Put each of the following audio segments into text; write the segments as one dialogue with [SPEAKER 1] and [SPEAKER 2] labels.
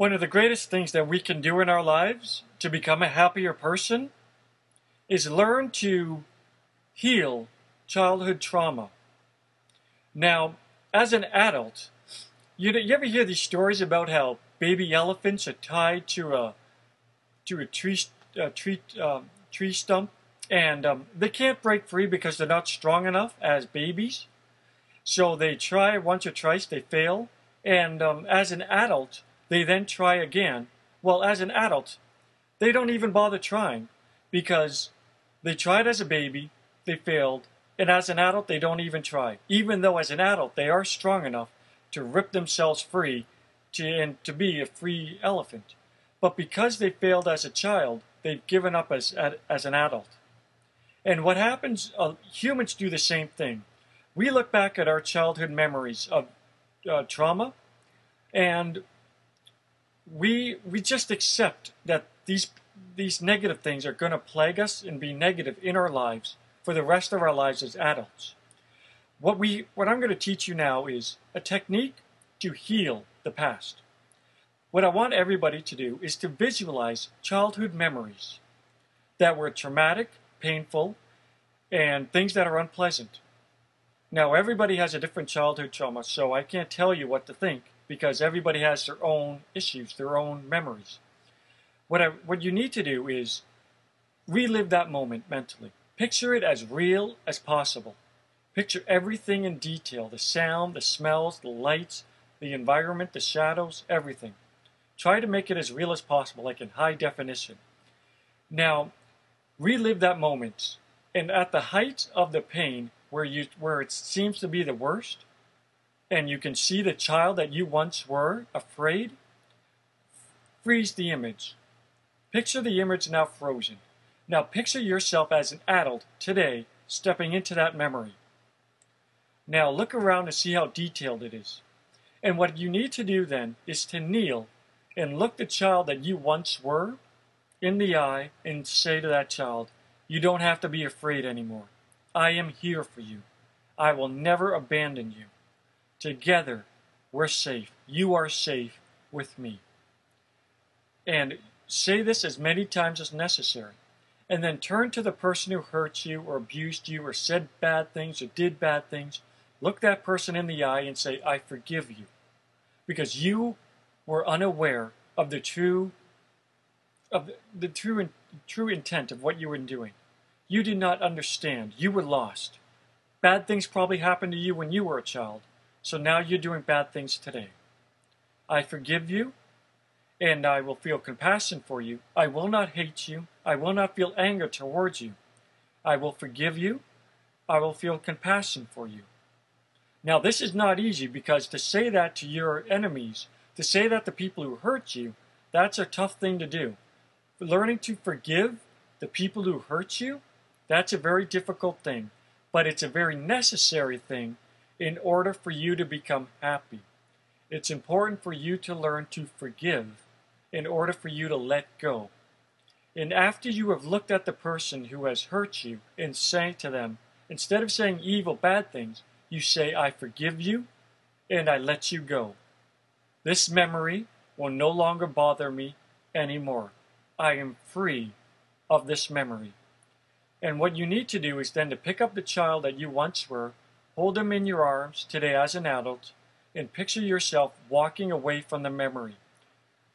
[SPEAKER 1] One of the greatest things that we can do in our lives to become a happier person is learn to heal childhood trauma. Now, as an adult, you, you ever hear these stories about how baby elephants are tied to a to a tree a tree um, tree stump, and um, they can't break free because they're not strong enough as babies. So they try once or twice, they fail, and um, as an adult, they then try again. Well, as an adult, they don't even bother trying because they tried as a baby, they failed, and as an adult, they don't even try. Even though as an adult, they are strong enough to rip themselves free to, and to be a free elephant. But because they failed as a child, they've given up as, as an adult. And what happens, uh, humans do the same thing. We look back at our childhood memories of uh, trauma, and we we just accept that these these negative things are going to plague us and be negative in our lives for the rest of our lives as adults. What we what I'm going to teach you now is a technique to heal the past. What I want everybody to do is to visualize childhood memories that were traumatic, painful, and things that are unpleasant. Now, everybody has a different childhood trauma, so I can't tell you what to think because everybody has their own issues, their own memories. What, I, what you need to do is relive that moment mentally. Picture it as real as possible. Picture everything in detail the sound, the smells, the lights, the environment, the shadows, everything. Try to make it as real as possible, like in high definition. Now, relive that moment. And at the height of the pain, where you where it seems to be the worst, and you can see the child that you once were afraid, freeze the image. Picture the image now frozen. Now picture yourself as an adult today stepping into that memory. Now look around and see how detailed it is. And what you need to do then is to kneel and look the child that you once were in the eye and say to that child, You don't have to be afraid anymore. I am here for you. I will never abandon you. Together, we're safe. You are safe with me. And say this as many times as necessary. And then turn to the person who hurt you or abused you or said bad things or did bad things. Look that person in the eye and say, I forgive you. Because you were unaware of the true of the, true true intent of what you were doing. You did not understand. You were lost. Bad things probably happened to you when you were a child, so now you're doing bad things today. I forgive you, and I will feel compassion for you. I will not hate you. I will not feel anger towards you. I will forgive you. I will feel compassion for you. Now, this is not easy because to say that to your enemies, to say that to people who hurt you, that's a tough thing to do. Learning to forgive the people who hurt you that's a very difficult thing, but it's a very necessary thing in order for you to become happy. It's important for you to learn to forgive in order for you to let go. And after you have looked at the person who has hurt you and say to them, instead of saying evil, bad things, you say, I forgive you and I let you go. This memory will no longer bother me anymore. I am free of this memory. And what you need to do is then to pick up the child that you once were, hold him in your arms today as an adult, and picture yourself walking away from the memory,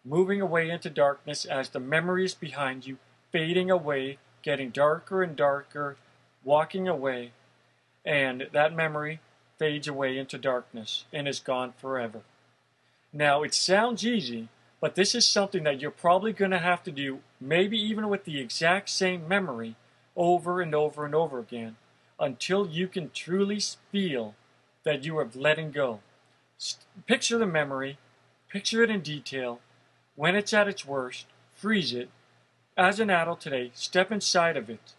[SPEAKER 1] moving away into darkness as the memory is behind you, fading away, getting darker and darker, walking away, and that memory fades away into darkness and is gone forever. Now, it sounds easy, but this is something that you're probably going to have to do, maybe even with the exact same memory over and over and over again until you can truly feel that you are letting go. Picture the memory, picture it in detail. When it's at its worst, freeze it. As an adult today, step inside of it.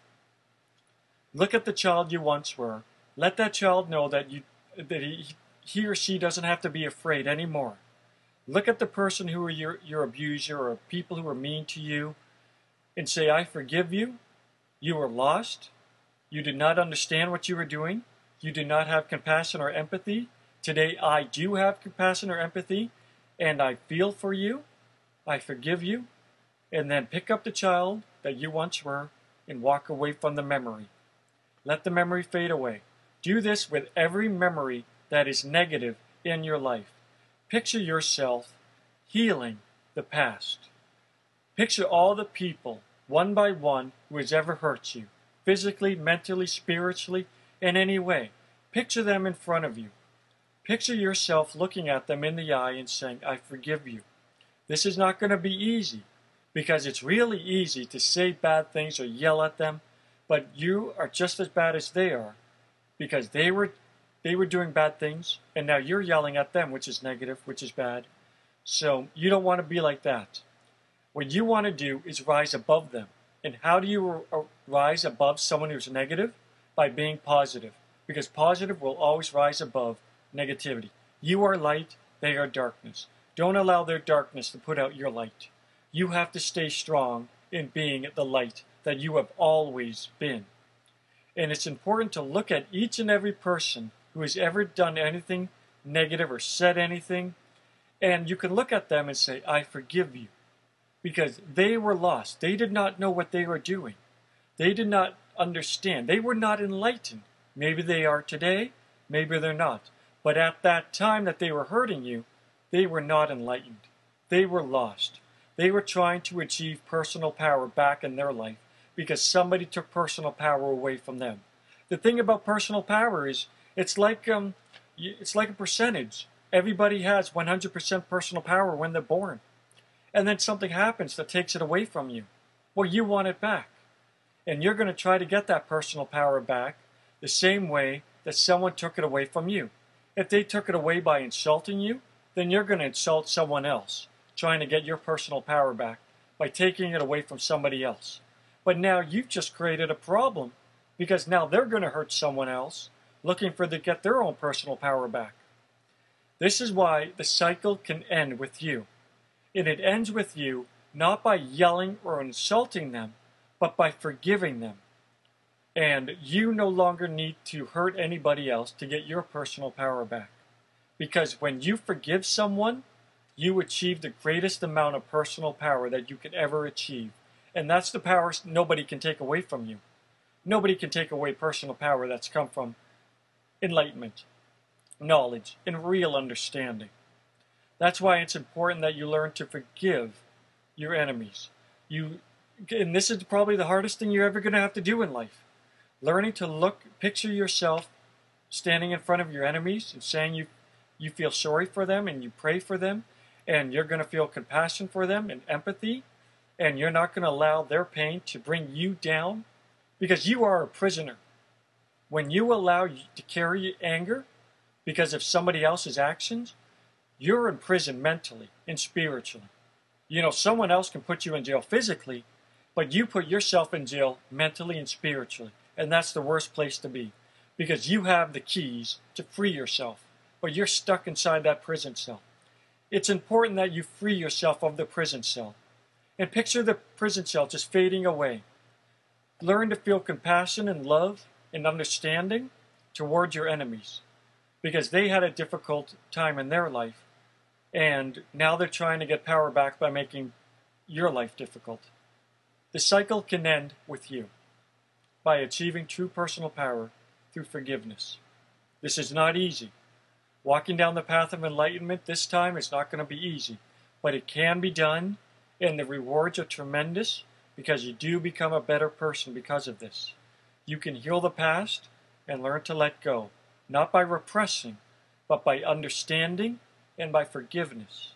[SPEAKER 1] Look at the child you once were. Let that child know that you that he, he or she doesn't have to be afraid anymore. Look at the person who are your, your abuser or people who are mean to you and say, I forgive you you were lost. You did not understand what you were doing. You did not have compassion or empathy. Today, I do have compassion or empathy, and I feel for you, I forgive you, and then pick up the child that you once were and walk away from the memory. Let the memory fade away. Do this with every memory that is negative in your life. Picture yourself healing the past. Picture all the people, one by one, who has ever hurt you, physically, mentally, spiritually, in any way. Picture them in front of you. Picture yourself looking at them in the eye and saying, I forgive you. This is not going to be easy because it's really easy to say bad things or yell at them, but you are just as bad as they are because they were they were doing bad things and now you're yelling at them which is negative, which is bad. So you don't want to be like that. What you want to do is rise above them. And how do you uh, rise above someone who's negative? By being positive. Because positive will always rise above negativity. You are light, they are darkness. Don't allow their darkness to put out your light. You have to stay strong in being the light that you have always been. And it's important to look at each and every person who has ever done anything negative or said anything, and you can look at them and say, I forgive you. Because they were lost. They did not know what they were doing. They did not understand. They were not enlightened. Maybe they are today, maybe they're not. But at that time that they were hurting you, they were not enlightened. They were lost. They were trying to achieve personal power back in their life because somebody took personal power away from them. The thing about personal power is it's like um, it's like a percentage. Everybody has 100% personal power when they're born. And then something happens that takes it away from you. Well, you want it back. And you're going to try to get that personal power back the same way that someone took it away from you. If they took it away by insulting you, then you're going to insult someone else, trying to get your personal power back by taking it away from somebody else. But now you've just created a problem because now they're going to hurt someone else looking for to get their own personal power back. This is why the cycle can end with you. And it ends with you not by yelling or insulting them, but by forgiving them and you no longer need to hurt anybody else to get your personal power back. Because when you forgive someone, you achieve the greatest amount of personal power that you could ever achieve. And that's the power nobody can take away from you. Nobody can take away personal power that's come from enlightenment, knowledge, and real understanding. That's why it's important that you learn to forgive your enemies. You, and this is probably the hardest thing you're ever going to have to do in life learning to look, picture yourself standing in front of your enemies and saying you, you feel sorry for them and you pray for them and you're going to feel compassion for them and empathy and you're not going to allow their pain to bring you down because you are a prisoner. When you allow you to carry anger because of somebody else's actions, you're in prison mentally and spiritually. You know, someone else can put you in jail physically, but you put yourself in jail mentally and spiritually. And that's the worst place to be because you have the keys to free yourself, but you're stuck inside that prison cell. It's important that you free yourself of the prison cell. And picture the prison cell just fading away. Learn to feel compassion and love and understanding toward your enemies because they had a difficult time in their life and now they're trying to get power back by making your life difficult. The cycle can end with you by achieving true personal power through forgiveness. This is not easy. Walking down the path of enlightenment this time is not going to be easy, but it can be done, and the rewards are tremendous because you do become a better person because of this. You can heal the past and learn to let go, not by repressing, but by understanding and by forgiveness.